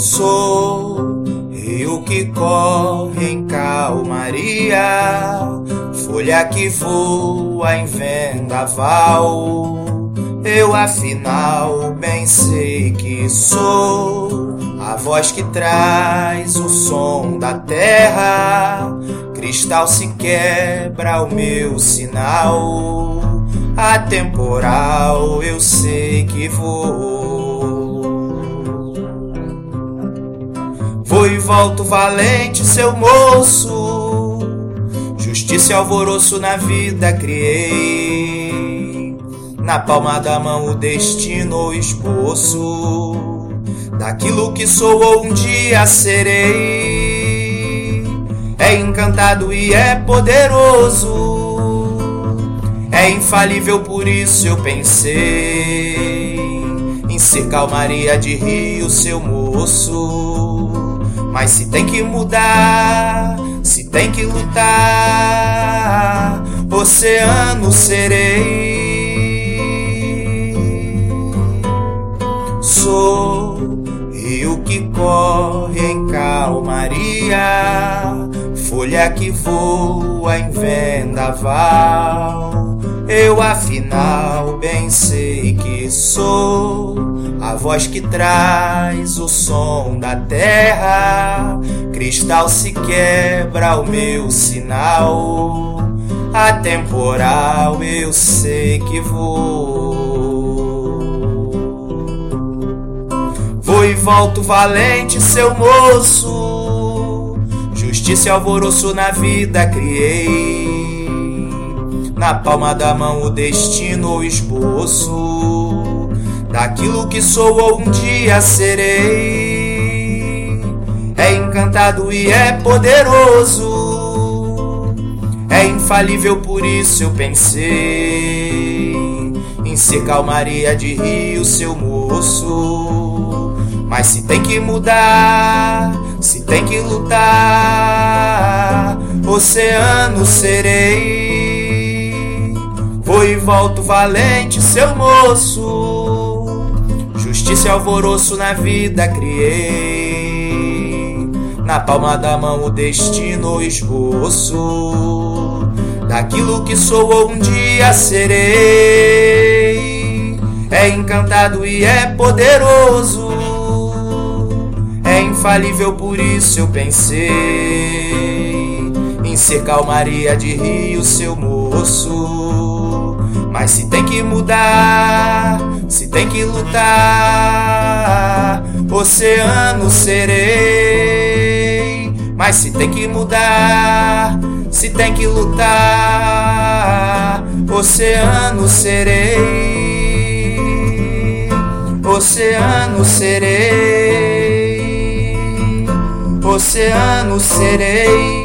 Sou rio que corre em calmaria, folha que voa em vendaval. Eu afinal bem sei que sou a voz que traz o som da terra. Cristal se quebra o meu sinal. Atemporal eu sei que vou. Vou e volto valente, seu moço. Justiça e alvoroço na vida criei. Na palma da mão o destino, o esboço daquilo que sou ou um dia serei. É encantado e é poderoso, é infalível, por isso eu pensei em ser calmaria de rio, seu moço. Mas se tem que mudar, se tem que lutar, oceano serei. Sou rio que corre em calmaria, folha que voa em vendaval. Eu afinal bem sei que sou a voz que traz o som da terra. Cristal se quebra o meu sinal. Atemporal eu sei que vou. Vou e volto valente, seu moço. Justiça e alvoroço na vida criei. Na palma da mão o destino ou esboço daquilo que sou ou um dia serei. É encantado e é poderoso. É infalível, por isso eu pensei em ser calmaria de rio, seu moço. Mas se tem que mudar, se tem que lutar, oceano serei. Vou e volto valente, seu moço. Justiça e alvoroço na vida criei. Na palma da mão o destino, o esboço daquilo que sou ou um dia serei. É encantado e é poderoso infalível, por isso eu pensei em ser calmaria de rio, seu moço. Mas se tem que mudar, se tem que lutar, oceano serei. Mas se tem que mudar, se tem que lutar, oceano serei. Oceano serei oceano serei.